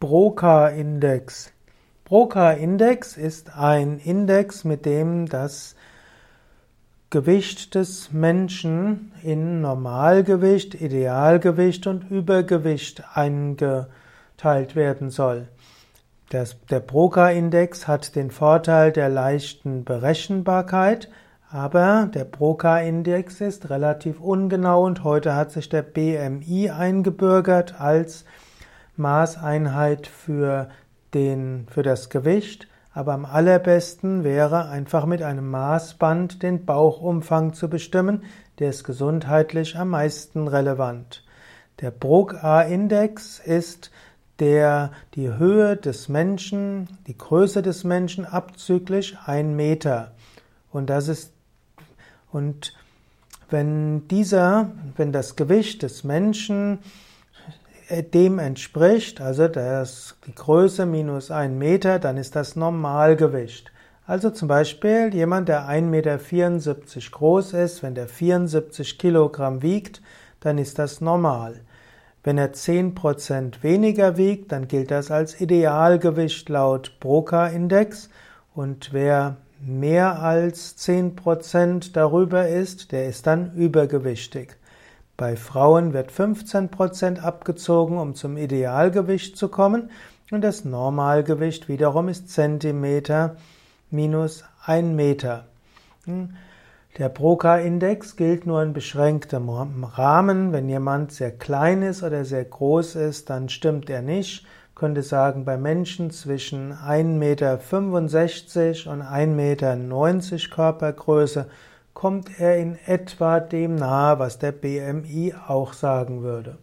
Broca-Index. Broca-Index ist ein Index, mit dem das Gewicht des Menschen in Normalgewicht, Idealgewicht und Übergewicht eingeteilt werden soll. Das, der Broca-Index hat den Vorteil der leichten Berechenbarkeit, aber der Broca-Index ist relativ ungenau und heute hat sich der BMI eingebürgert als Maßeinheit für, den, für das Gewicht, aber am allerbesten wäre einfach mit einem Maßband den Bauchumfang zu bestimmen, der ist gesundheitlich am meisten relevant. Der Broca-Index ist der die Höhe des Menschen, die Größe des Menschen abzüglich ein Meter. Und das ist und wenn dieser, wenn das Gewicht des Menschen dem entspricht, also das, die Größe minus ein Meter, dann ist das Normalgewicht. Also zum Beispiel jemand, der 1,74 Meter groß ist, wenn der 74 Kilogramm wiegt, dann ist das normal. Wenn er 10% weniger wiegt, dann gilt das als Idealgewicht laut Broca-Index und wer mehr als 10% darüber ist, der ist dann übergewichtig. Bei Frauen wird 15% abgezogen, um zum Idealgewicht zu kommen und das Normalgewicht wiederum ist Zentimeter minus ein Meter. Hm. Der Broca-Index gilt nur in beschränktem Rahmen. Wenn jemand sehr klein ist oder sehr groß ist, dann stimmt er nicht. Ich könnte sagen, bei Menschen zwischen 1,65 Meter und 1,90 Meter Körpergröße kommt er in etwa dem nahe, was der BMI auch sagen würde.